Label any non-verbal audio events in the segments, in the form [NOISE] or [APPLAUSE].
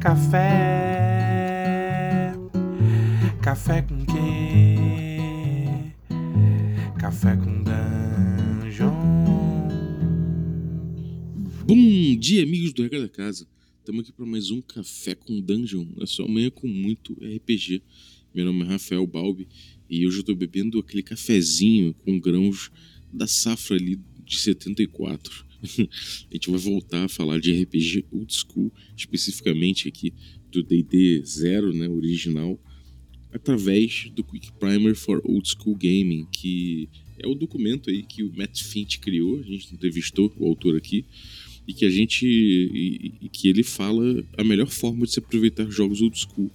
café. Café com quê? Café com dungeon. Bom dia, amigos do Regra da Casa. Estamos aqui para mais um Café com Dungeon, na sua manhã com muito RPG. Meu nome é Rafael Balbi e hoje eu estou bebendo aquele cafezinho com grãos da safra ali de 74. [LAUGHS] a gente vai voltar a falar de RPG old school, especificamente aqui do D&D 0, né, original, através do Quick Primer for Old School Gaming, que é o documento aí que o Matt Finch criou, a gente entrevistou o autor aqui, e que a gente e, e que ele fala a melhor forma de se aproveitar jogos old school.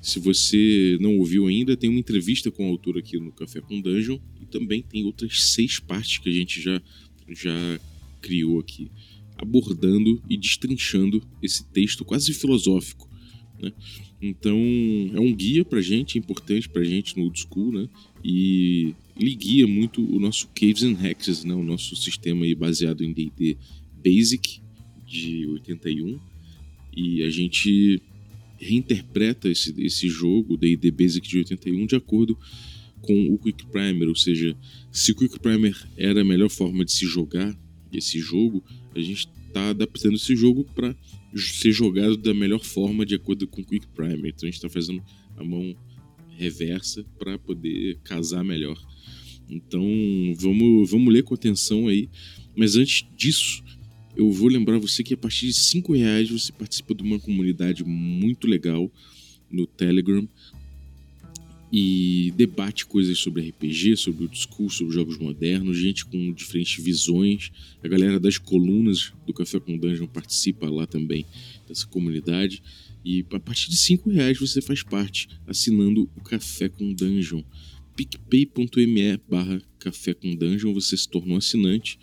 Se você não ouviu ainda, tem uma entrevista com o autor aqui no Café com Dungeon e também tem outras seis partes que a gente já já criou aqui, abordando e destrinchando esse texto quase filosófico. Né? Então, é um guia pra gente, importante pra gente no old school, né? E ele guia muito o nosso Caves and Hexes, né? O nosso sistema baseado em D&D Basic de 81. E a gente reinterpreta esse, esse jogo, D&D Basic de 81, de acordo com o Quick Primer, ou seja, se o Quick Primer era a melhor forma de se jogar esse jogo, a gente está adaptando esse jogo para ser jogado da melhor forma de acordo com o Quick Primer. Então a gente está fazendo a mão reversa para poder casar melhor. Então vamos, vamos ler com atenção aí. Mas antes disso, eu vou lembrar você que a partir de 5 reais você participa de uma comunidade muito legal no Telegram e debate coisas sobre RPG, sobre o discurso, sobre jogos modernos, gente com diferentes visões. A galera das colunas do Café com Dungeon participa lá também dessa comunidade. E a partir de 5 reais você faz parte, assinando o Café com Dungeon. picpay.me barra Café com Dungeon, você se torna um assinante.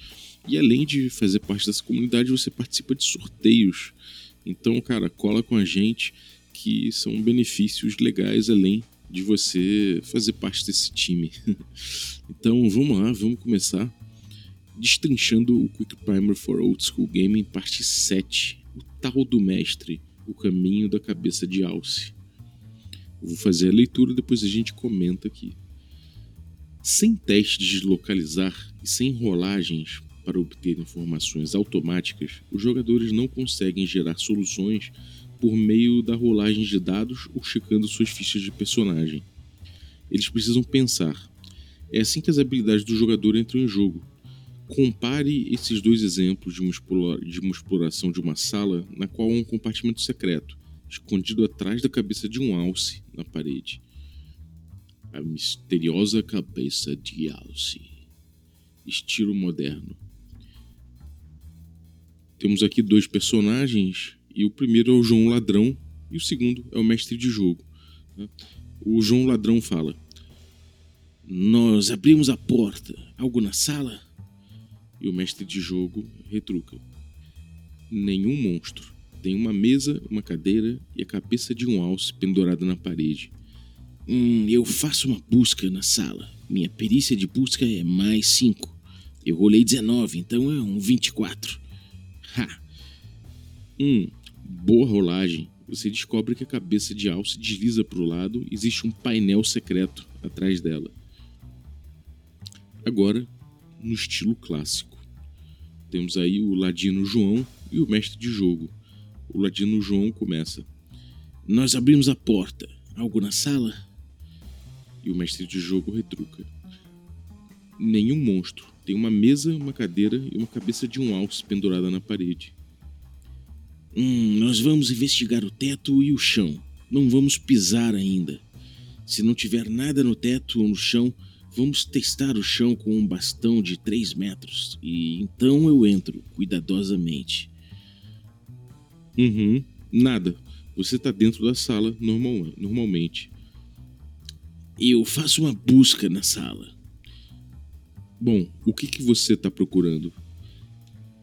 E além de fazer parte dessa comunidade, você participa de sorteios. Então, cara, cola com a gente que são benefícios legais além de você fazer parte desse time. [LAUGHS] então vamos lá, vamos começar destrinchando o Quick Primer for Old School Gaming, parte 7, o tal do mestre, o caminho da cabeça de Alce. vou fazer a leitura, depois a gente comenta aqui. Sem testes de localizar e sem rolagens para obter informações automáticas, os jogadores não conseguem gerar soluções por meio da rolagem de dados ou checando suas fichas de personagem. Eles precisam pensar. É assim que as habilidades do jogador entram em jogo. Compare esses dois exemplos de uma, exploração de uma sala na qual há um compartimento secreto, escondido atrás da cabeça de um alce na parede. A misteriosa cabeça de alce. Estilo moderno. Temos aqui dois personagens e o primeiro é o João Ladrão e o segundo é o mestre de jogo. Né? O João Ladrão fala: Nós abrimos a porta, algo na sala? E o mestre de jogo retruca: Nenhum monstro. Tem uma mesa, uma cadeira e a cabeça de um alce pendurada na parede. Hum, eu faço uma busca na sala. Minha perícia de busca é mais 5. Eu rolei 19, então é um 24. Ha! Hum, boa rolagem, você descobre que a cabeça de Al se desliza para o lado e existe um painel secreto atrás dela. Agora, no estilo clássico. Temos aí o Ladino João e o mestre de jogo. O Ladino João começa: Nós abrimos a porta. Algo na sala? E o mestre de jogo retruca: Nenhum monstro. Tem uma mesa, uma cadeira e uma cabeça de um alce pendurada na parede. Hum, nós vamos investigar o teto e o chão. Não vamos pisar ainda. Se não tiver nada no teto ou no chão, vamos testar o chão com um bastão de 3 metros. E então eu entro, cuidadosamente. Uhum, nada. Você está dentro da sala normal, normalmente. Eu faço uma busca na sala. Bom, o que, que você está procurando?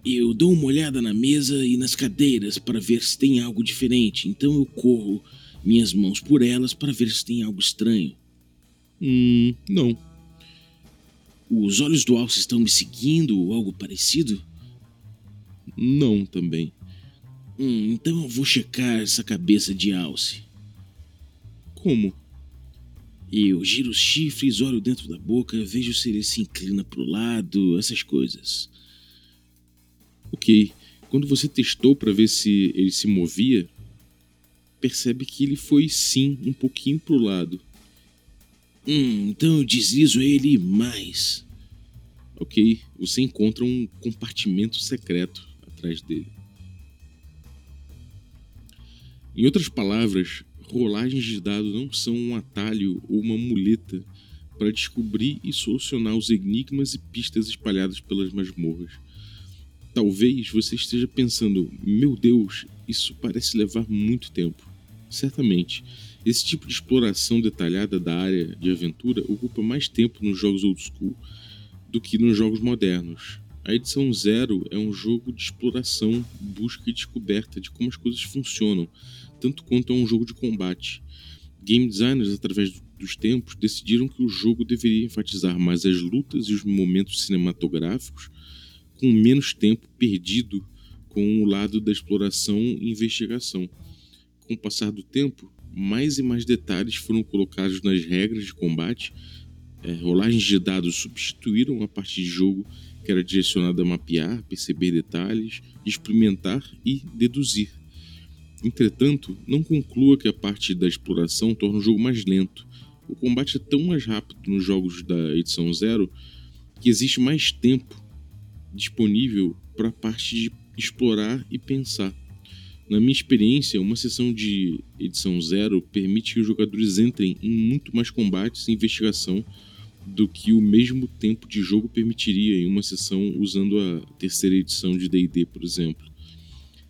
Eu dou uma olhada na mesa e nas cadeiras para ver se tem algo diferente, então eu corro minhas mãos por elas para ver se tem algo estranho. Hum, não. Os olhos do alce estão me seguindo ou algo parecido? Não, também. Hum, então eu vou checar essa cabeça de alce. Como? Eu giro os chifres, olho dentro da boca, vejo se ele se inclina pro lado, essas coisas. Ok. Quando você testou para ver se ele se movia, percebe que ele foi sim um pouquinho pro lado. Hum, então eu deslizo ele mais. Ok, você encontra um compartimento secreto atrás dele. Em outras palavras, rolagens de dados não são um atalho ou uma muleta para descobrir e solucionar os enigmas e pistas espalhadas pelas masmorras. Talvez você esteja pensando: meu Deus, isso parece levar muito tempo. Certamente, esse tipo de exploração detalhada da área de aventura ocupa mais tempo nos jogos old school do que nos jogos modernos. A edição zero é um jogo de exploração, busca e descoberta de como as coisas funcionam, tanto quanto é um jogo de combate. Game designers, através dos tempos, decidiram que o jogo deveria enfatizar mais as lutas e os momentos cinematográficos, com menos tempo perdido com o lado da exploração e investigação. Com o passar do tempo, mais e mais detalhes foram colocados nas regras de combate. É, rolagens de dados substituíram a parte de jogo que era direcionada a mapear, perceber detalhes, experimentar e deduzir. Entretanto, não conclua que a parte da exploração torna o jogo mais lento. O combate é tão mais rápido nos jogos da edição zero que existe mais tempo disponível para a parte de explorar e pensar. Na minha experiência, uma sessão de edição zero permite que os jogadores entrem em muito mais combates e investigação do que o mesmo tempo de jogo permitiria em uma sessão usando a terceira edição de D&D, por exemplo.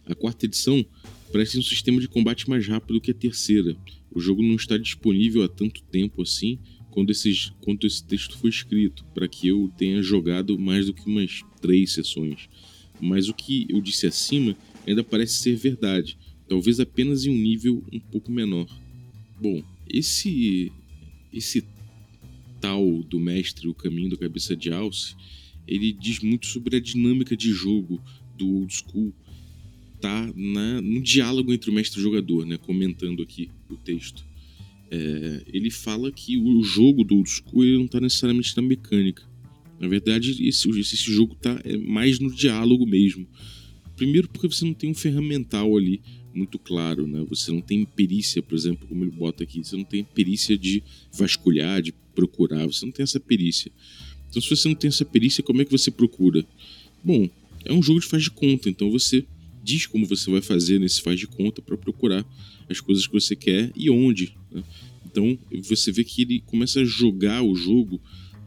A quarta edição parece um sistema de combate mais rápido que a terceira. O jogo não está disponível há tanto tempo assim quando, esses, quando esse texto foi escrito, para que eu tenha jogado mais do que umas três sessões. Mas o que eu disse acima ainda parece ser verdade, talvez apenas em um nível um pouco menor. Bom, esse esse tal do mestre O Caminho da Cabeça de Alce, ele diz muito sobre a dinâmica de jogo do old school, tá na, no diálogo entre o mestre e o jogador, né, comentando aqui o texto. É, ele fala que o jogo do old school ele não está necessariamente na mecânica. Na verdade, esse, esse jogo está é mais no diálogo mesmo. Primeiro porque você não tem um ferramental ali muito claro, né? Você não tem perícia, por exemplo, como ele bota aqui, você não tem perícia de vasculhar, de procurar, você não tem essa perícia. Então, se você não tem essa perícia, como é que você procura? Bom, é um jogo de faz de conta, então você diz como você vai fazer nesse faz de conta para procurar as coisas que você quer e onde. Né? Então, você vê que ele começa a jogar o jogo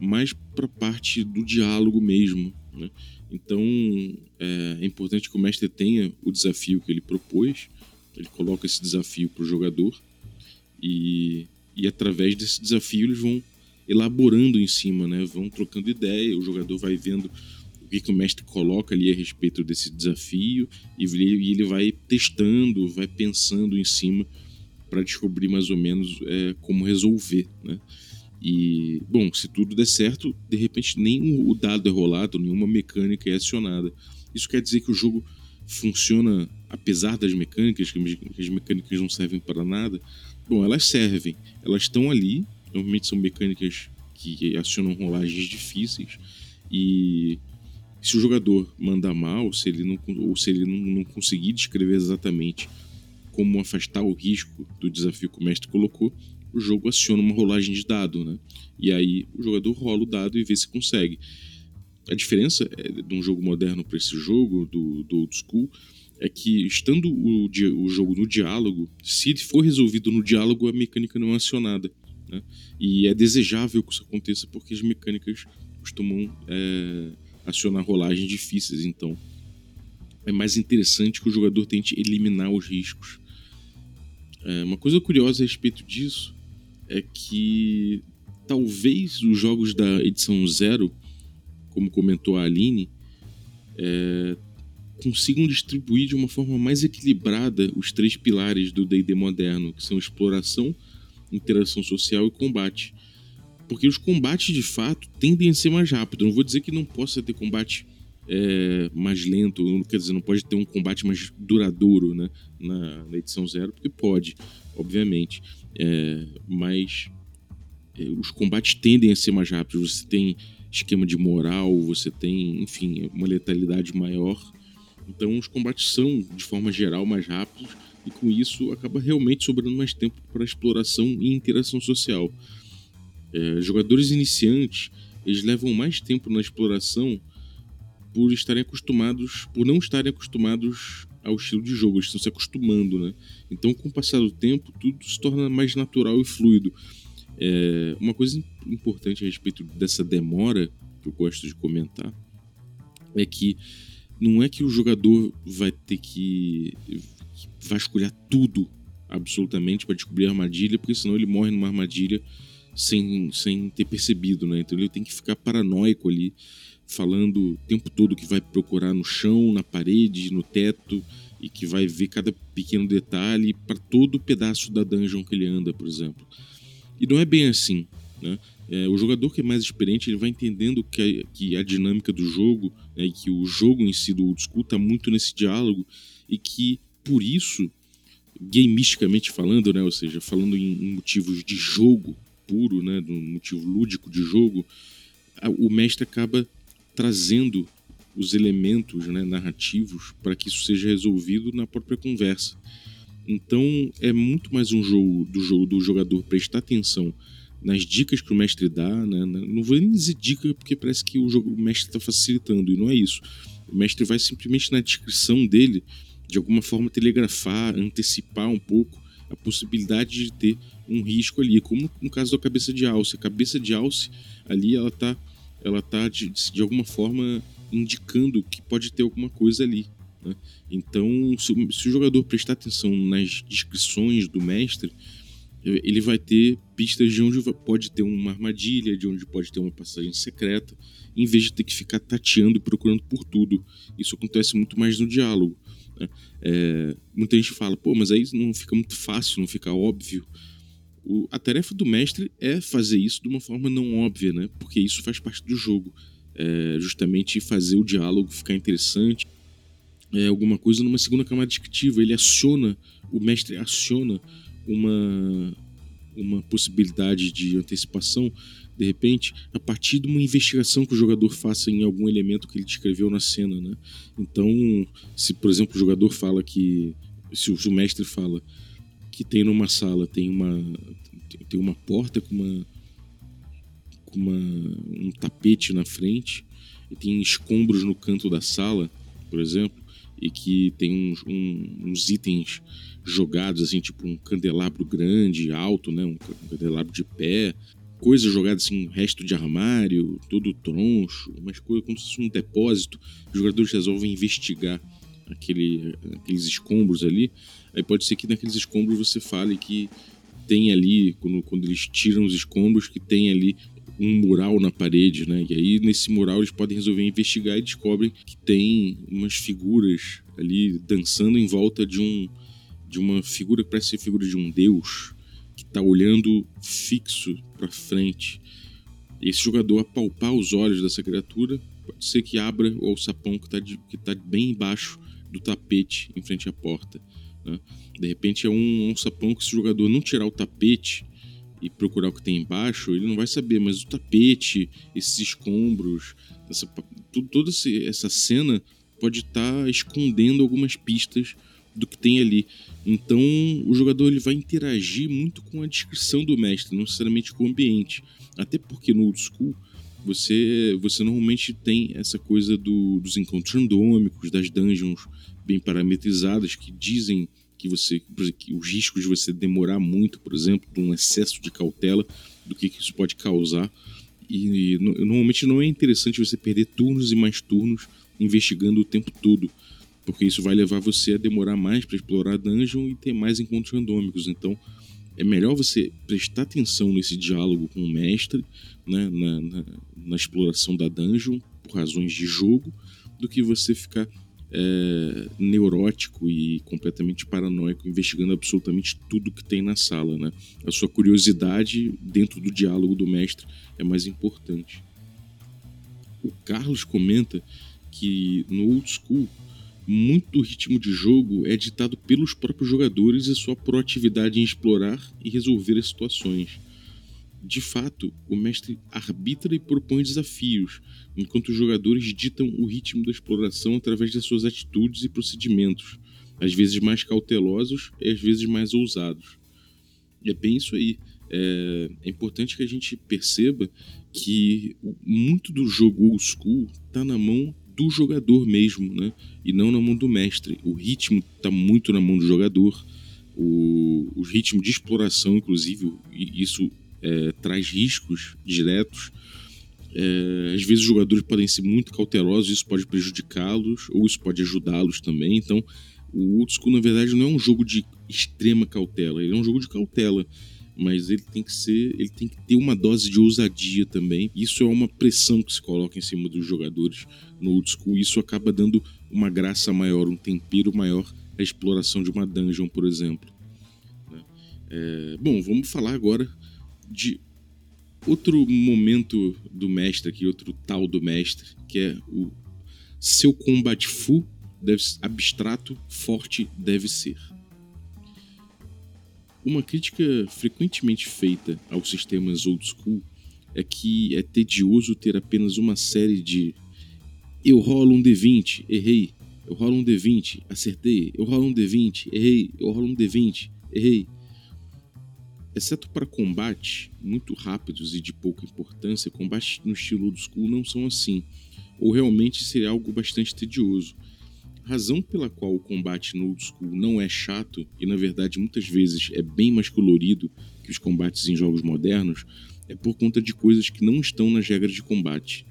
mais para a parte do diálogo mesmo. Né? Então é, é, importante que o mestre tenha o desafio que ele propôs, ele coloca esse desafio para o jogador e, e através desse desafio eles vão elaborando em cima, né? vão trocando ideia, o jogador vai vendo o que, que o mestre coloca ali a respeito desse desafio e ele vai testando, vai pensando em cima para descobrir mais ou menos é, como resolver. Né? E, bom, se tudo der certo, de repente nem o dado é rolado, nenhuma mecânica é acionada. Isso quer dizer que o jogo funciona apesar das mecânicas, que as mecânicas não servem para nada. Bom, elas servem, elas estão ali, normalmente são mecânicas que acionam rolagens difíceis e se o jogador mandar mal, se ele não, ou se ele não, não conseguir descrever exatamente como afastar o risco do desafio que o mestre colocou, o jogo aciona uma rolagem de dado, né? E aí o jogador rola o dado e vê se consegue. A diferença é, de um jogo moderno para esse jogo, do, do old school, é que estando o, o jogo no diálogo, se for resolvido no diálogo, a mecânica não é acionada. Né? E é desejável que isso aconteça porque as mecânicas costumam é, acionar rolagens difíceis, então é mais interessante que o jogador tente eliminar os riscos. É, uma coisa curiosa a respeito disso é que talvez os jogos da edição zero, como comentou a Aline, é, consigam distribuir de uma forma mais equilibrada os três pilares do D&D moderno, que são exploração, interação social e combate. Porque os combates, de fato, tendem a ser mais rápidos. Não vou dizer que não possa ter combate é, mais lento, quer dizer, não pode ter um combate mais duradouro né, na, na edição zero, porque pode, obviamente, é, mas é, os combates tendem a ser mais rápidos. Você tem esquema de moral, você tem, enfim, uma letalidade maior. Então os combates são, de forma geral, mais rápidos e com isso acaba realmente sobrando mais tempo para exploração e interação social. É, jogadores iniciantes eles levam mais tempo na exploração por estarem acostumados, por não estarem acostumados ao estilo de jogo, eles estão se acostumando, né? Então, com o passar do tempo, tudo se torna mais natural e fluido. É, uma coisa importante a respeito dessa demora, que eu gosto de comentar, é que não é que o jogador vai ter que vasculhar tudo absolutamente para descobrir a armadilha, porque senão ele morre numa armadilha sem, sem ter percebido, né? Então ele tem que ficar paranoico ali, falando o tempo todo que vai procurar no chão, na parede, no teto e que vai ver cada pequeno detalhe para todo pedaço da dungeon que ele anda, por exemplo. E não é bem assim, né? É, o jogador que é mais experiente ele vai entendendo que a, que a dinâmica do jogo né, e que o jogo em si do old school está muito nesse diálogo e que por isso gamisticamente falando, né, ou seja, falando em, em motivos de jogo puro, né, do motivo lúdico de jogo, a, o mestre acaba trazendo os elementos né, narrativos para que isso seja resolvido na própria conversa. Então é muito mais um jogo do jogo do jogador prestar atenção nas dicas que o mestre dá, né? não vou nem dizer dica porque parece que o, jogo, o mestre está facilitando e não é isso. O mestre vai simplesmente na descrição dele de alguma forma telegrafar, antecipar um pouco a possibilidade de ter um risco ali, como no caso da cabeça de alce. A cabeça de alce ali ela está ela tá de, de alguma forma indicando que pode ter alguma coisa ali. Né? Então, se, se o jogador prestar atenção nas descrições do mestre, ele vai ter pistas de onde pode ter uma armadilha, de onde pode ter uma passagem secreta, em vez de ter que ficar tateando e procurando por tudo. Isso acontece muito mais no diálogo. Né? É, muita gente fala, pô, mas aí não fica muito fácil, não fica óbvio. O, a tarefa do mestre é fazer isso de uma forma não óbvia, né? Porque isso faz parte do jogo. É justamente fazer o diálogo ficar interessante. É alguma coisa numa segunda camada descritiva. Ele aciona, o mestre aciona uma, uma possibilidade de antecipação, de repente, a partir de uma investigação que o jogador faça em algum elemento que ele descreveu na cena, né? Então, se por exemplo o jogador fala que, se o mestre fala que tem numa sala tem uma tem uma porta com uma com uma, um tapete na frente e tem escombros no canto da sala, por exemplo, e que tem uns, um, uns itens jogados, assim, tipo um candelabro grande, alto, né? Um candelabro de pé, coisas jogadas assim, resto de armário, todo troncho, umas coisas como se fosse um depósito. Os jogadores resolvem investigar aquele, aqueles escombros ali. Aí pode ser que naqueles escombros você fale que tem ali, quando, quando eles tiram os escombros, que tem ali um mural na parede, né? E aí nesse mural eles podem resolver investigar e descobrem que tem umas figuras ali dançando em volta de um de uma figura que parece ser figura de um deus que está olhando fixo para frente. Esse jogador apalpar os olhos dessa criatura pode ser que abra o alçapão que está tá bem embaixo do tapete em frente à porta. Né? De repente é um alçapão que se o jogador não tirar o tapete e procurar o que tem embaixo, ele não vai saber, mas o tapete, esses escombros, essa, tudo, toda essa cena pode estar tá escondendo algumas pistas do que tem ali. Então o jogador ele vai interagir muito com a descrição do mestre, não necessariamente com o ambiente. Até porque no old school você, você normalmente tem essa coisa do, dos encontros randômicos, das dungeons bem parametrizadas que dizem que você que os riscos de você demorar muito, por exemplo, de um excesso de cautela, do que, que isso pode causar. E, e normalmente não é interessante você perder turnos e mais turnos investigando o tempo todo porque isso vai levar você a demorar mais para explorar a dungeon e ter mais encontros randômicos. Então, é melhor você prestar atenção nesse diálogo com o mestre, né, na, na, na exploração da dungeon, por razões de jogo, do que você ficar é, neurótico e completamente paranoico, investigando absolutamente tudo que tem na sala. Né? A sua curiosidade dentro do diálogo do mestre é mais importante. O Carlos comenta que no old school muito ritmo de jogo é ditado pelos próprios jogadores e sua proatividade em explorar e resolver as situações. De fato, o mestre arbitra e propõe desafios, enquanto os jogadores ditam o ritmo da exploração através de suas atitudes e procedimentos, às vezes mais cautelosos e às vezes mais ousados. E é bem isso aí. É, é importante que a gente perceba que muito do jogo old school está na mão do jogador mesmo, né? E não na mão do mestre. O ritmo está muito na mão do jogador. O, o ritmo de exploração, inclusive, isso é, traz riscos diretos. É, às vezes os jogadores podem ser muito cautelosos, isso pode prejudicá-los ou isso pode ajudá-los também. Então, o Old School, na verdade, não é um jogo de extrema cautela, ele é um jogo de cautela mas ele tem que ser, ele tem que ter uma dose de ousadia também. Isso é uma pressão que se coloca em cima dos jogadores no old school. Isso acaba dando uma graça maior, um tempero maior à exploração de uma dungeon, por exemplo. Né? É, bom, vamos falar agora de outro momento do mestre aqui, outro tal do mestre, que é o seu combate full deve, abstrato, forte deve ser. Uma crítica frequentemente feita aos sistemas old school é que é tedioso ter apenas uma série de eu rolo um D20, errei, eu rolo um D20, acertei, eu rolo um D20, errei, eu rolo um D20, errei. Exceto para combate muito rápidos e de pouca importância, combates no estilo old school não são assim, ou realmente seria algo bastante tedioso razão pela qual o combate no old school não é chato e na verdade muitas vezes é bem mais colorido que os combates em jogos modernos é por conta de coisas que não estão nas regras de combate.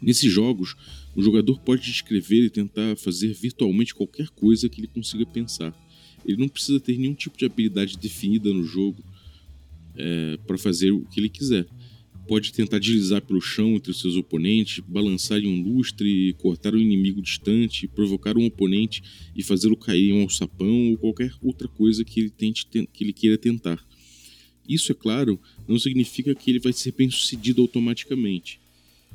Nesses jogos, o jogador pode descrever e tentar fazer virtualmente qualquer coisa que ele consiga pensar. Ele não precisa ter nenhum tipo de habilidade definida no jogo é, para fazer o que ele quiser pode tentar deslizar pelo chão entre os seus oponentes, balançar em um lustre, cortar um inimigo distante, provocar um oponente e fazê-lo cair em um alçapão ou qualquer outra coisa que ele, tente, que ele queira tentar. Isso, é claro, não significa que ele vai ser bem sucedido automaticamente.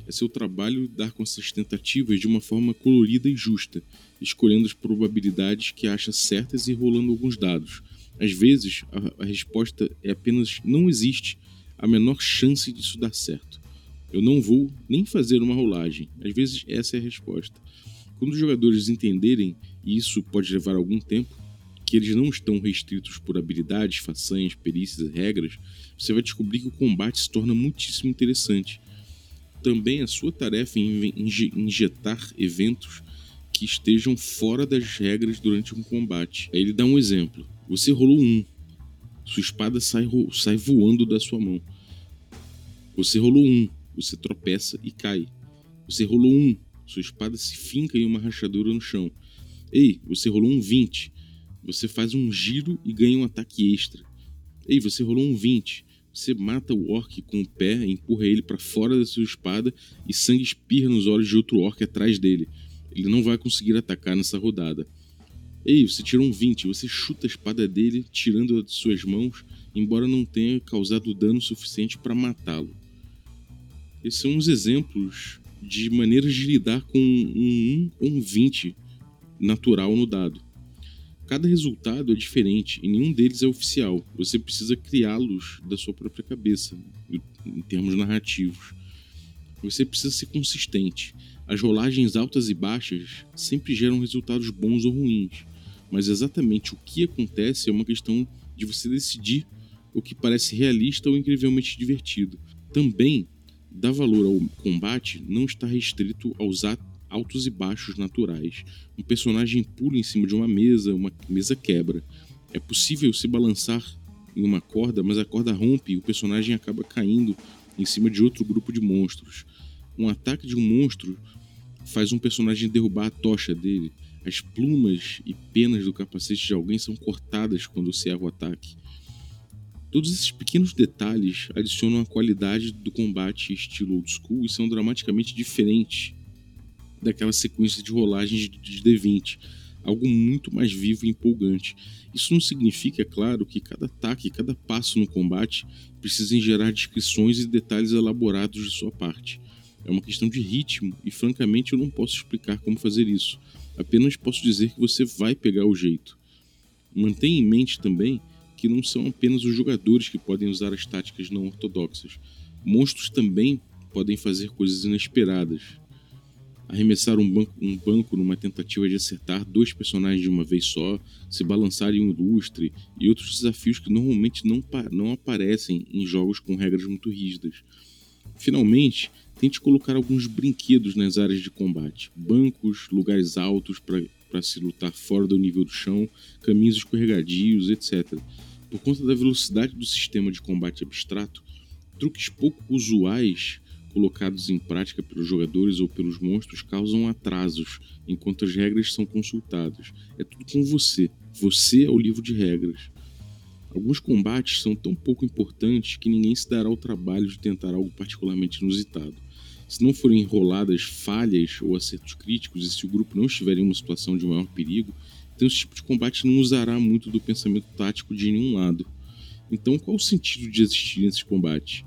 É seu trabalho dar com essas tentativas de uma forma colorida e justa, escolhendo as probabilidades que acha certas e rolando alguns dados. Às vezes, a, a resposta é apenas não existe a menor chance disso dar certo. Eu não vou nem fazer uma rolagem. Às vezes essa é a resposta. Quando os jogadores entenderem, e isso pode levar algum tempo, que eles não estão restritos por habilidades, façanhas, perícias e regras, você vai descobrir que o combate se torna muitíssimo interessante. Também a sua tarefa em injetar eventos que estejam fora das regras durante um combate. Aí ele dá um exemplo. Você rolou um, sua espada sai, sai voando da sua mão. Você rolou um, você tropeça e cai. Você rolou um, sua espada se finca em uma rachadura no chão. Ei, você rolou um 20. Você faz um giro e ganha um ataque extra. Ei, você rolou um 20. Você mata o orc com o pé, empurra ele para fora da sua espada e sangue espirra nos olhos de outro orc atrás dele. Ele não vai conseguir atacar nessa rodada. Ei, você tirou um 20, você chuta a espada dele, tirando-a de suas mãos, embora não tenha causado dano suficiente para matá-lo. Esses são uns exemplos de maneiras de lidar com um 1 ou um 20 natural no dado. Cada resultado é diferente e nenhum deles é oficial. Você precisa criá-los da sua própria cabeça, em termos narrativos. Você precisa ser consistente. As rolagens altas e baixas sempre geram resultados bons ou ruins mas exatamente o que acontece é uma questão de você decidir o que parece realista ou incrivelmente divertido. Também, dar valor ao combate não está restrito aos altos e baixos naturais. Um personagem pula em cima de uma mesa, uma mesa quebra. É possível se balançar em uma corda, mas a corda rompe e o personagem acaba caindo em cima de outro grupo de monstros. Um ataque de um monstro faz um personagem derrubar a tocha dele. As plumas e penas do capacete de alguém são cortadas quando se erra o ataque. Todos esses pequenos detalhes adicionam a qualidade do combate estilo old school e são dramaticamente diferentes daquela sequência de rolagens de D20, algo muito mais vivo e empolgante. Isso não significa, é claro, que cada ataque, cada passo no combate precisem gerar descrições e detalhes elaborados de sua parte. É uma questão de ritmo e, francamente, eu não posso explicar como fazer isso. Apenas posso dizer que você vai pegar o jeito. Mantenha em mente também que não são apenas os jogadores que podem usar as táticas não ortodoxas. Monstros também podem fazer coisas inesperadas. Arremessar um banco, um banco numa tentativa de acertar dois personagens de uma vez só, se balançar em um lustre e outros desafios que normalmente não, não aparecem em jogos com regras muito rígidas. Finalmente, tente colocar alguns brinquedos nas áreas de combate: bancos, lugares altos para se lutar fora do nível do chão, caminhos escorregadios, etc. Por conta da velocidade do sistema de combate abstrato, truques pouco usuais colocados em prática pelos jogadores ou pelos monstros causam atrasos enquanto as regras são consultadas. É tudo com você. Você é o livro de regras. Alguns combates são tão pouco importantes que ninguém se dará o trabalho de tentar algo particularmente inusitado. Se não forem enroladas falhas ou acertos críticos e se o grupo não estiver em uma situação de maior perigo, então esse tipo de combate não usará muito do pensamento tático de nenhum lado. Então qual o sentido de existir nesses combates?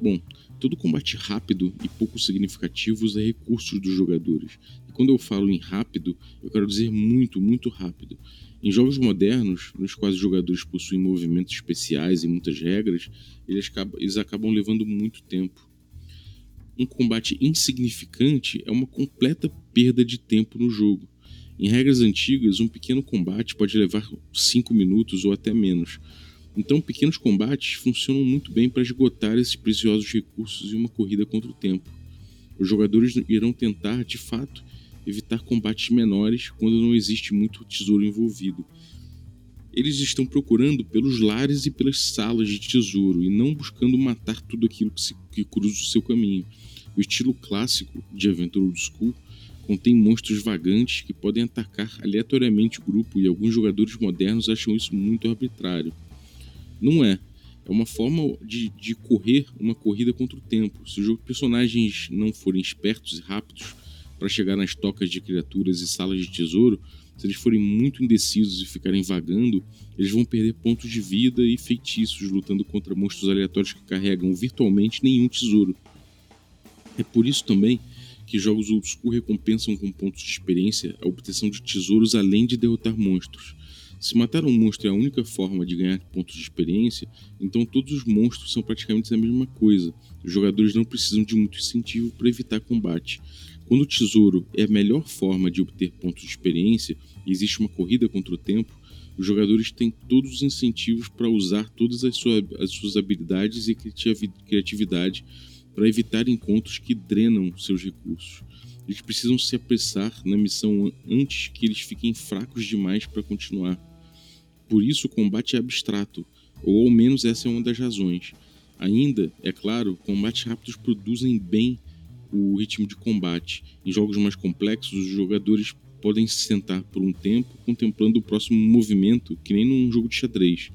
Bom, todo combate rápido e pouco significativo usa recursos dos jogadores. E quando eu falo em rápido, eu quero dizer muito, muito rápido. Em jogos modernos, nos quais os jogadores possuem movimentos especiais e muitas regras, eles acabam, eles acabam levando muito tempo. Um combate insignificante é uma completa perda de tempo no jogo. Em regras antigas, um pequeno combate pode levar 5 minutos ou até menos, então, pequenos combates funcionam muito bem para esgotar esses preciosos recursos em uma corrida contra o tempo. Os jogadores irão tentar, de fato, evitar combates menores quando não existe muito tesouro envolvido. Eles estão procurando pelos lares e pelas salas de tesouro e não buscando matar tudo aquilo que, se, que cruza o seu caminho. O estilo clássico de aventura old school contém monstros vagantes que podem atacar aleatoriamente o grupo e alguns jogadores modernos acham isso muito arbitrário. Não é. É uma forma de, de correr uma corrida contra o tempo. Se os personagens não forem espertos e rápidos para chegar nas tocas de criaturas e salas de tesouro, se eles forem muito indecisos e ficarem vagando, eles vão perder pontos de vida e feitiços lutando contra monstros aleatórios que carregam virtualmente nenhum tesouro. É por isso também que jogos old school recompensam com pontos de experiência a obtenção de tesouros além de derrotar monstros. Se matar um monstro é a única forma de ganhar pontos de experiência, então todos os monstros são praticamente a mesma coisa. Os jogadores não precisam de muito incentivo para evitar combate. Quando o tesouro é a melhor forma de obter pontos de experiência e existe uma corrida contra o tempo, os jogadores têm todos os incentivos para usar todas as, sua, as suas habilidades e criatividade para evitar encontros que drenam seus recursos. Eles precisam se apressar na missão antes que eles fiquem fracos demais para continuar. Por isso, o combate é abstrato, ou ao menos essa é uma das razões. Ainda, é claro, combates rápidos produzem bem o ritmo de combate. Em jogos mais complexos, os jogadores podem se sentar por um tempo contemplando o próximo movimento, que nem num jogo de xadrez.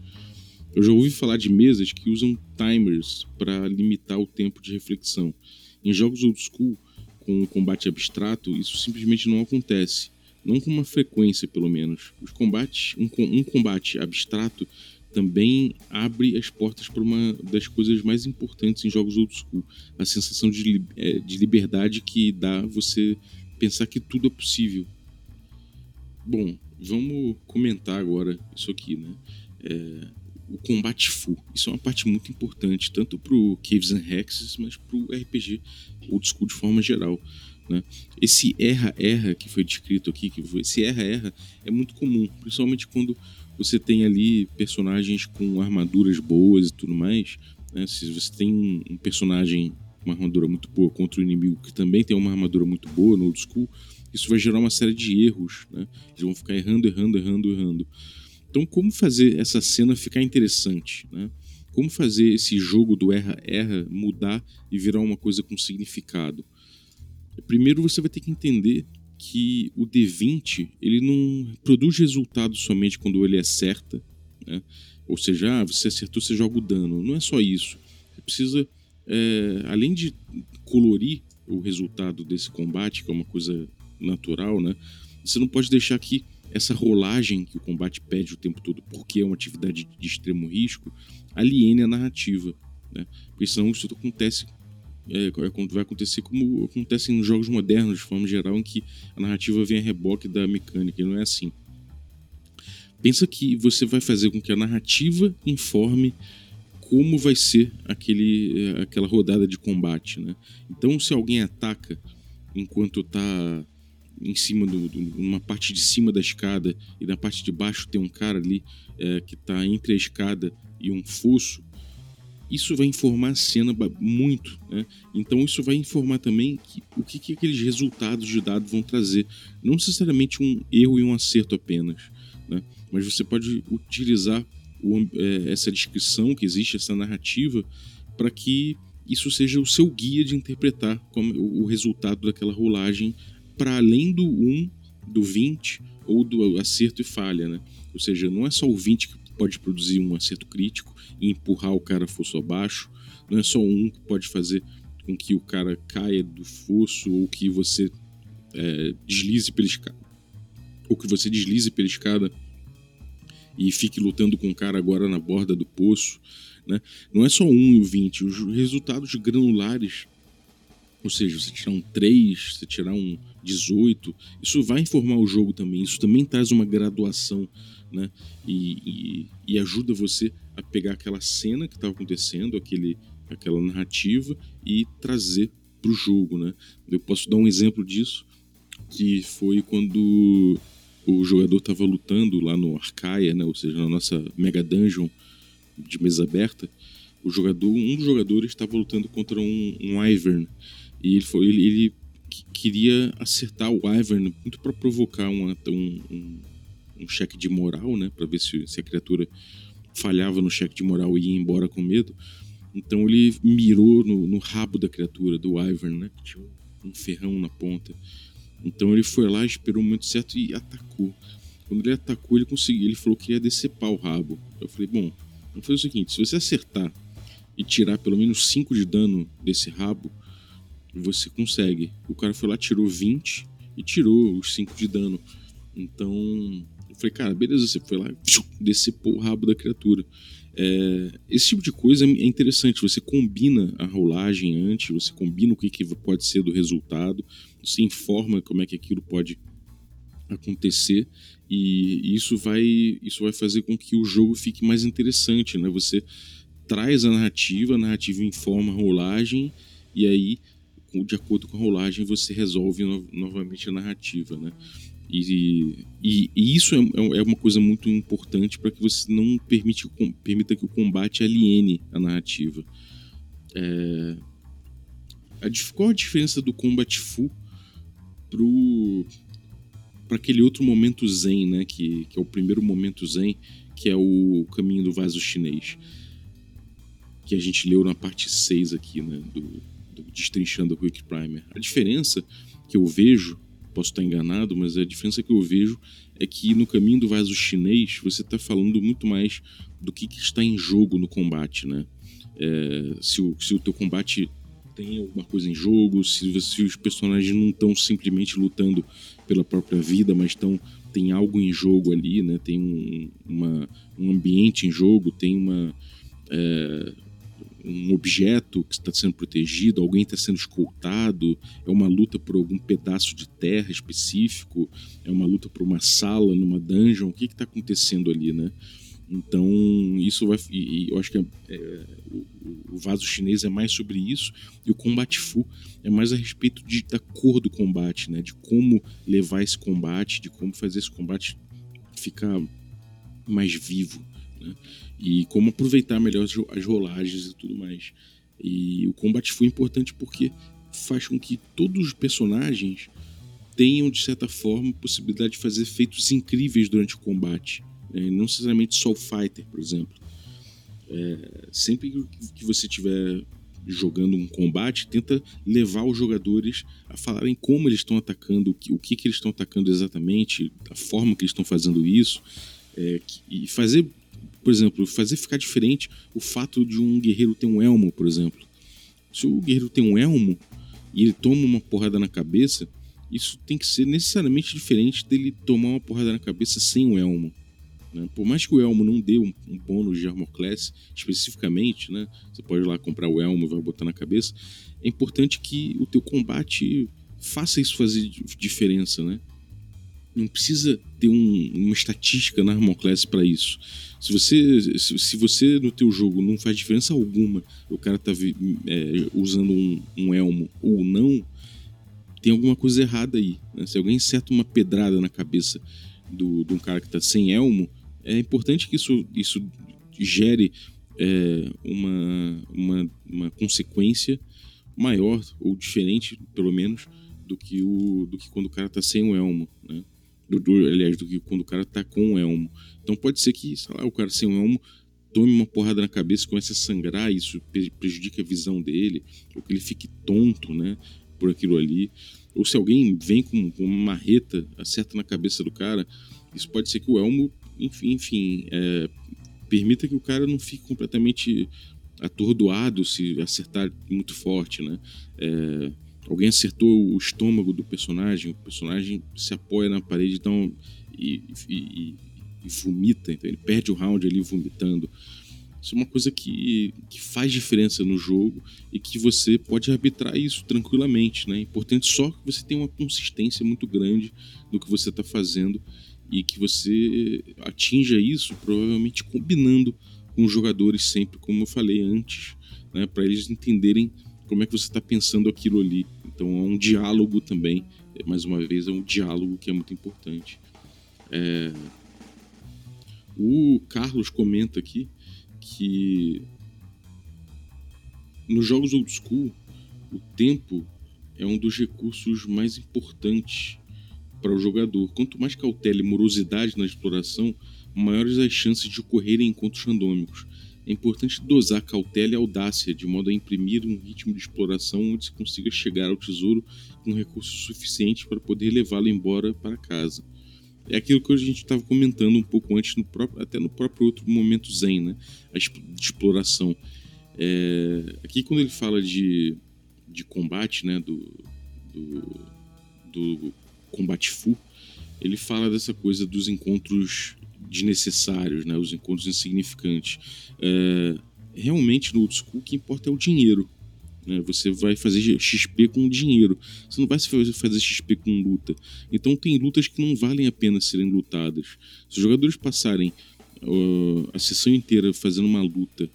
Eu já ouvi falar de mesas que usam timers para limitar o tempo de reflexão. Em jogos old school, com combate abstrato, isso simplesmente não acontece não com uma frequência pelo menos. Os combates, um, um combate abstrato também abre as portas para uma das coisas mais importantes em jogos old school, a sensação de, é, de liberdade que dá você pensar que tudo é possível. Bom, vamos comentar agora isso aqui, né? É, o combate full. Isso é uma parte muito importante, tanto para o Caves and Hexes, mas para o RPG old school de forma geral. Né? Esse erra-erra que foi descrito aqui, que foi, esse erra-erra é muito comum, principalmente quando você tem ali personagens com armaduras boas e tudo mais. Né? Se você tem um personagem com uma armadura muito boa contra o inimigo que também tem uma armadura muito boa no old school, isso vai gerar uma série de erros. Né? Eles vão ficar errando, errando, errando, errando. Então, como fazer essa cena ficar interessante? Né? Como fazer esse jogo do erra-erra mudar e virar uma coisa com significado? Primeiro você vai ter que entender que o D20 ele não produz resultado somente quando ele acerta, né? ou seja, ah, você acertou, você joga o dano. Não é só isso. Você precisa, é, além de colorir o resultado desse combate, que é uma coisa natural, né? Você não pode deixar que essa rolagem que o combate pede o tempo todo, porque é uma atividade de extremo risco, aliene a narrativa, né? Porque senão isso acontece é, é vai acontecer como acontece nos jogos modernos, de forma geral, em que a narrativa vem a reboque da mecânica, e não é assim. Pensa que você vai fazer com que a narrativa informe como vai ser aquele, é, aquela rodada de combate, né? Então, se alguém ataca enquanto está em cima do, do, numa parte de cima da escada e na parte de baixo tem um cara ali é, que está entre a escada e um fosso, isso vai informar a cena muito, né? Então isso vai informar também que, o que, que aqueles resultados de dado vão trazer, não necessariamente um erro e um acerto apenas, né? Mas você pode utilizar o, é, essa descrição que existe, essa narrativa, para que isso seja o seu guia de interpretar o resultado daquela rolagem para além do 1, do 20 ou do acerto e falha, né? Ou seja, não é só o 20 que pode produzir um acerto crítico e empurrar o cara fosso abaixo, não é só um que pode fazer com que o cara caia do fosso ou que você é, deslize pela escada, ou que você deslize pela escada e fique lutando com o cara agora na borda do poço. Né? Não é só um e o 20, os resultados granulares, ou seja, você tirar um 3, você tirar um 18, isso vai informar o jogo também, isso também traz uma graduação né? e, e, e ajuda você a pegar aquela cena que estava acontecendo, aquele, aquela narrativa e trazer para o jogo. Né? Eu posso dar um exemplo disso, que foi quando o jogador estava lutando lá no Arcaia, né? ou seja, na nossa Mega Dungeon de mesa aberta, o jogador, um dos jogadores estava lutando contra um, um Ivern e ele, foi, ele, ele queria acertar o Ivern muito para provocar um, um, um, cheque de moral, né, para ver se, se a criatura falhava no cheque de moral e ia embora com medo. Então ele mirou no, no rabo da criatura, do Ivern, né, que tinha um ferrão na ponta. Então ele foi lá, esperou o momento certo e atacou. Quando ele atacou, ele conseguiu. Ele falou que ia decepar o rabo. Eu falei, bom, vamos fazer o seguinte: se você acertar e tirar pelo menos 5 de dano desse rabo, você consegue. O cara foi lá, tirou 20 e tirou os 5 de dano. Então, eu falei, cara, beleza, você foi lá, decepou o rabo da criatura. É, esse tipo de coisa é interessante. Você combina a rolagem antes, você combina o que, que pode ser do resultado, você informa como é que aquilo pode acontecer e isso vai isso vai fazer com que o jogo fique mais interessante, né? Você traz a narrativa, a narrativa informa a rolagem e aí de acordo com a rolagem você resolve no, novamente a narrativa, né? E, e, e isso é, é, é, uma coisa muito importante para que você não permite, permita que o combate aliene a narrativa. É, a, qual a diferença do Combat Full para aquele outro momento zen, né? Que, que é o primeiro momento zen, que é o caminho do vaso chinês. Que a gente leu na parte 6 aqui, né? Do Destrinchando o Quick Primer. A diferença que eu vejo posso estar enganado, mas a diferença que eu vejo é que no caminho do vaso chinês você está falando muito mais do que, que, está em jogo no combate, né? É, se, o, se o teu combate tem alguma coisa em jogo, se, se os personagens não estão simplesmente lutando pela própria vida, mas estão tem algo em jogo ali, né? Tem um, uma, um ambiente em jogo, tem uma é, um objeto que está sendo protegido, alguém está sendo escoltado, é uma luta por algum pedaço de terra específico, é uma luta por uma sala numa dungeon, o que está acontecendo ali, né? Então, isso vai. E, eu acho que é, é, o, o, vaso chinês é mais sobre isso, e o combate fu é mais a respeito de, da cor do combate, né? De como levar esse combate, de como fazer esse combate ficar mais vivo. Né? E como aproveitar melhor as rolagens e tudo mais. E o combate foi importante porque faz com que todos os personagens tenham, de certa forma, possibilidade de fazer efeitos incríveis durante o combate. Né? Não necessariamente só o fighter, por exemplo. É, sempre que você estiver jogando um combate, tenta levar os jogadores a falarem como eles estão atacando, o que, o que, que eles estão atacando exatamente, a forma que eles estão fazendo isso, é, e fazer por exemplo, fazer ficar diferente o fato de um guerreiro ter um elmo, por exemplo. Se o guerreiro tem um elmo e ele toma uma porrada na cabeça, isso tem que ser necessariamente diferente dele tomar uma porrada na cabeça sem o elmo. Né? Por mais que o elmo não dê um, um bônus de armor class especificamente, né? você pode ir lá comprar o elmo e vai botar na cabeça, é importante que o teu combate faça isso fazer diferença, né? Não precisa ter um, uma estatística na Armor Class para isso. Se você, se você no teu jogo não faz diferença alguma, o cara tá é, usando um, um, elmo ou não, tem alguma coisa errada aí. Né? Se alguém acerta uma pedrada na cabeça do, de um cara que tá sem elmo, é importante que isso, isso gere é, uma, uma, uma consequência maior ou diferente, pelo menos, do que, o, do que quando o cara tá sem o elmo, né? Do, do, aliás, do que quando o cara tá com o elmo. Então pode ser que, sei lá, o cara sem o elmo tome uma porrada na cabeça comece a sangrar, isso prejudique a visão dele, ou que ele fique tonto, né, por aquilo ali. Ou se alguém vem com, com uma marreta, acerta na cabeça do cara, isso pode ser que o elmo, enfim, enfim é, permita que o cara não fique completamente atordoado se acertar muito forte, né? É, alguém acertou o estômago do personagem, o personagem se apoia na parede então, e, e, e vomita, então ele perde o round ali vomitando. Isso é uma coisa que, que faz diferença no jogo e que você pode arbitrar isso tranquilamente. Né? É importante só que você tenha uma consistência muito grande no que você está fazendo e que você atinja isso provavelmente combinando com os jogadores sempre, como eu falei antes, né? para eles entenderem como é que você está pensando aquilo ali. Então é um diálogo também, mais uma vez, é um diálogo que é muito importante. É... O Carlos comenta aqui que nos jogos old school, o tempo é um dos recursos mais importantes para o jogador. Quanto mais cautela e morosidade na exploração, maiores as chances de ocorrerem encontros randômicos. É importante dosar cautela e audácia, de modo a imprimir um ritmo de exploração onde se consiga chegar ao tesouro com recursos suficientes para poder levá-lo embora para casa. É aquilo que a gente estava comentando um pouco antes, no próprio, até no próprio outro momento zen, né? A exploração. É, aqui quando ele fala de, de combate, né? Do, do, do combate full, ele fala dessa coisa dos encontros desnecessários, né? os encontros insignificantes. É, realmente no old school o que importa é o dinheiro. Né? Você vai fazer XP com dinheiro. Você não vai fazer XP com luta. Então tem lutas que não valem a pena serem lutadas. Se os jogadores passarem uh, a sessão inteira fazendo uma luta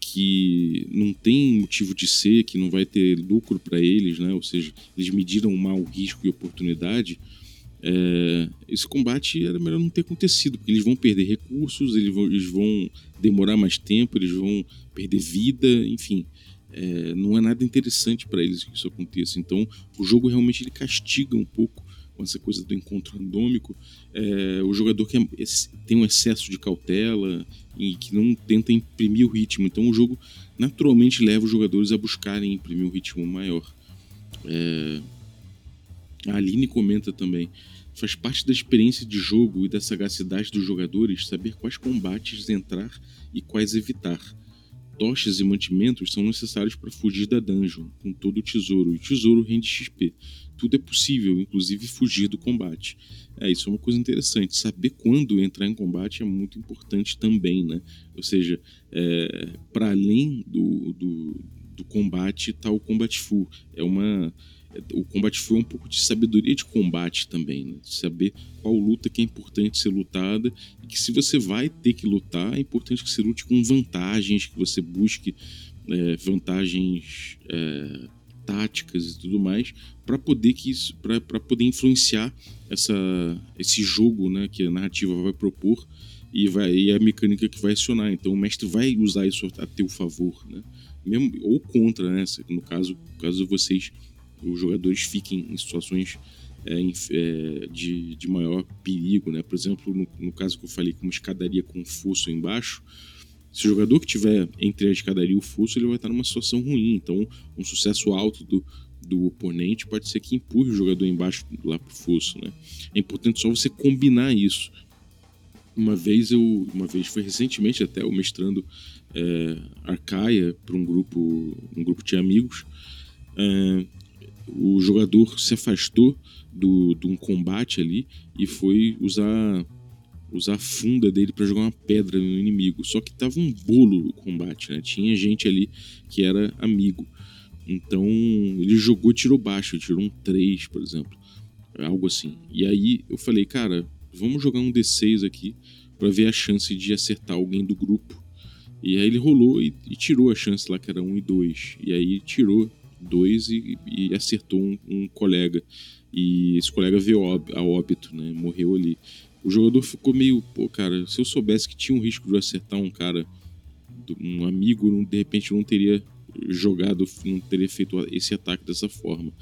que não tem motivo de ser, que não vai ter lucro para eles, né? ou seja, eles mediram mal risco e oportunidade, é, esse combate era melhor não ter acontecido, porque eles vão perder recursos, eles vão, eles vão demorar mais tempo, eles vão perder vida, enfim. É, não é nada interessante para eles que isso aconteça. Então, o jogo realmente ele castiga um pouco com essa coisa do encontro randômico. É, o jogador que é, tem um excesso de cautela e que não tenta imprimir o ritmo. Então, o jogo naturalmente leva os jogadores a buscarem imprimir um ritmo maior. É, a Aline comenta também. Faz parte da experiência de jogo e da sagacidade dos jogadores saber quais combates entrar e quais evitar. Tochas e mantimentos são necessários para fugir da dungeon, com todo o tesouro, e tesouro rende XP. Tudo é possível, inclusive fugir do combate. É, isso é uma coisa interessante. Saber quando entrar em combate é muito importante também, né? Ou seja, é, para além do, do, do combate está o combate full. É uma o combate foi um pouco de sabedoria de combate também, né? de saber qual luta que é importante ser lutada e que se você vai ter que lutar, é importante que você lute com vantagens, que você busque é, vantagens é, táticas e tudo mais para poder que para poder influenciar essa esse jogo, né, que a narrativa vai propor e vai e a mecânica que vai acionar. Então o mestre vai usar isso a teu favor, né? Mesmo, ou contra, né? No caso, no caso de vocês os jogadores fiquem em situações é, é, de, de maior perigo, né? Por exemplo, no, no, caso que eu falei, com uma escadaria com um fosso embaixo, se o jogador que tiver entre a escadaria e o fosso, ele vai estar numa situação ruim. Então, um sucesso alto do, do oponente pode ser que empurre o jogador embaixo lá pro fosso, né? É importante só você combinar isso. Uma vez eu, uma vez foi recentemente até eu mestrando é, Arcaia para um grupo, um grupo de amigos. É, o jogador se afastou do, de um combate ali e foi usar usar a funda dele para jogar uma pedra no inimigo. Só que tava um bolo o combate, né? Tinha gente ali que era amigo. Então ele jogou tirou baixo, tirou um 3, por exemplo. Algo assim. E aí eu falei, cara, vamos jogar um D6 aqui para ver a chance de acertar alguém do grupo. E aí ele rolou e, e, tirou a chance lá que era 1 e 2. E aí tirou 2 e, e, acertou um, um, colega. E esse colega veio a óbito, né? Morreu ali. O jogador ficou meio, pô, cara, se eu soubesse que tinha um risco de eu acertar um cara, um amigo, de repente eu não teria jogado, não teria feito esse ataque dessa forma.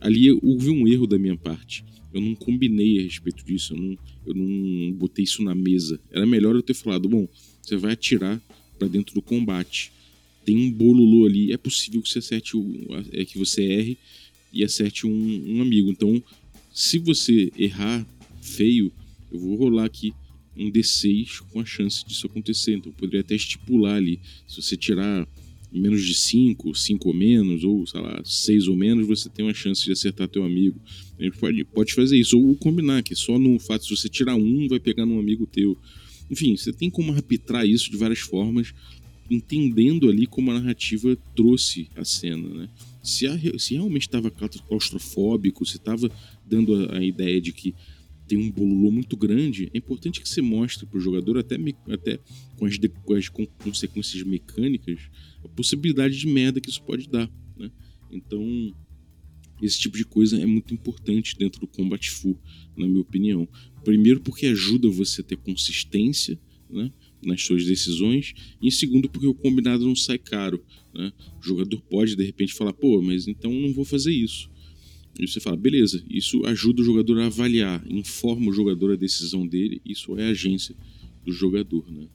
Ali houve um erro da minha parte. Eu não combinei a respeito disso, eu não, eu não botei isso na mesa. Era melhor eu ter falado: bom, você vai atirar para dentro do combate. Tem um bololô ali, é possível que você acerte o, é que você erre e acerte um, um amigo. Então, se você errar feio, eu vou rolar aqui um D6 com a chance disso acontecer. Então, eu poderia até estipular ali. Se você tirar menos de 5, 5 ou menos, ou sei lá, 6 ou menos, você tem uma chance de acertar teu amigo. Gente pode, pode fazer isso, ou combinar, que só no fato de você tirar um, vai pegar num amigo teu. Enfim, você tem como arbitrar isso de várias formas, entendendo ali como a narrativa trouxe a cena, né? Se, a, se realmente estava claustrofóbico, se estava dando a, a ideia de que tem um bololô muito grande, é importante que você mostre para o jogador, até, até com, as com as consequências mecânicas, a possibilidade de merda que isso pode dar. Né? Então, esse tipo de coisa é muito importante dentro do Combat Full, na minha opinião. Primeiro, porque ajuda você a ter consistência né, nas suas decisões, e em segundo, porque o combinado não sai caro. Né? O jogador pode, de repente, falar: pô, mas então não vou fazer isso. E você fala, beleza, isso ajuda o jogador a avaliar, informa o jogador a decisão dele, isso é agência do jogador, né?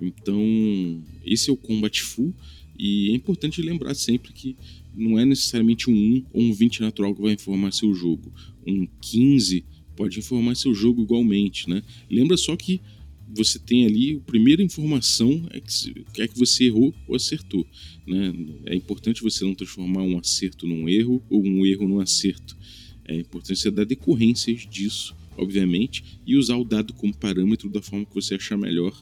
Então, esse é o Combat Full, e é importante lembrar sempre que não é necessariamente um 1 ou um 20 natural que vai informar seu jogo. Um 15 pode informar seu jogo igualmente, né? Lembra só que você tem ali, a primeira informação é que, é que você errou ou acertou. Né? É importante você não transformar um acerto num erro ou um erro num acerto. É importante você dar decorrências disso, obviamente, e usar o dado como parâmetro da forma que você achar melhor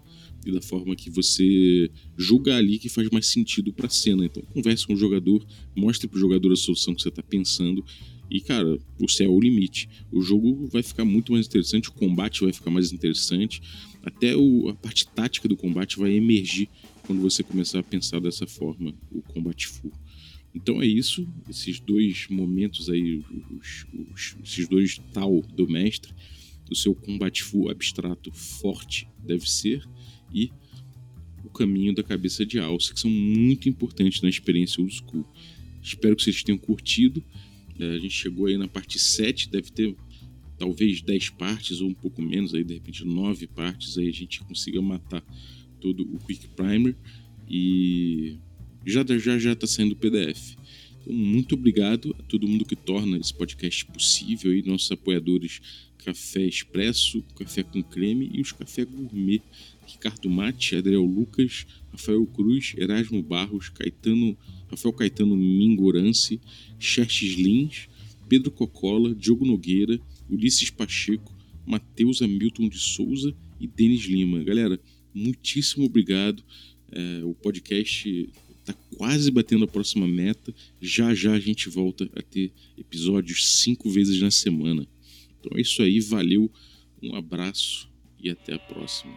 e da forma que você julga ali que faz mais sentido para a cena. Então, converse com o jogador, mostre para o jogador a solução que você está pensando e, cara, o céu é o limite. O jogo vai ficar muito mais interessante, o combate vai ficar mais interessante, até o, a parte tática do combate vai emergir quando você começar a pensar dessa forma, o combate full. Então é isso, esses dois momentos aí, os, os, esses dois tal do mestre, o seu combate full abstrato forte deve ser e o caminho da cabeça de alça, que são muito importantes na experiência old school. Espero que vocês tenham curtido. É, a gente chegou aí na parte 7, deve ter talvez 10 partes ou um pouco menos, aí de repente 9 partes, aí a gente consiga matar todo o Quick Primer e já já já está saindo o PDF. Então, muito obrigado a todo mundo que torna esse podcast possível aí, nossos apoiadores Café Expresso, Café com Creme e os Café Gourmet, Ricardo Mate, Adriel Lucas, Rafael Cruz, Erasmo Barros, Caetano Rafael Caetano Mingorance, Xerxes Lins, Pedro Cocola, Diogo Nogueira, Ulisses Pacheco, Matheus Hamilton de Souza e Denis Lima. Galera, muitíssimo obrigado. É, o podcast está quase batendo a próxima meta. Já já a gente volta a ter episódios cinco vezes na semana. Então é isso aí, valeu, um abraço e até a próxima.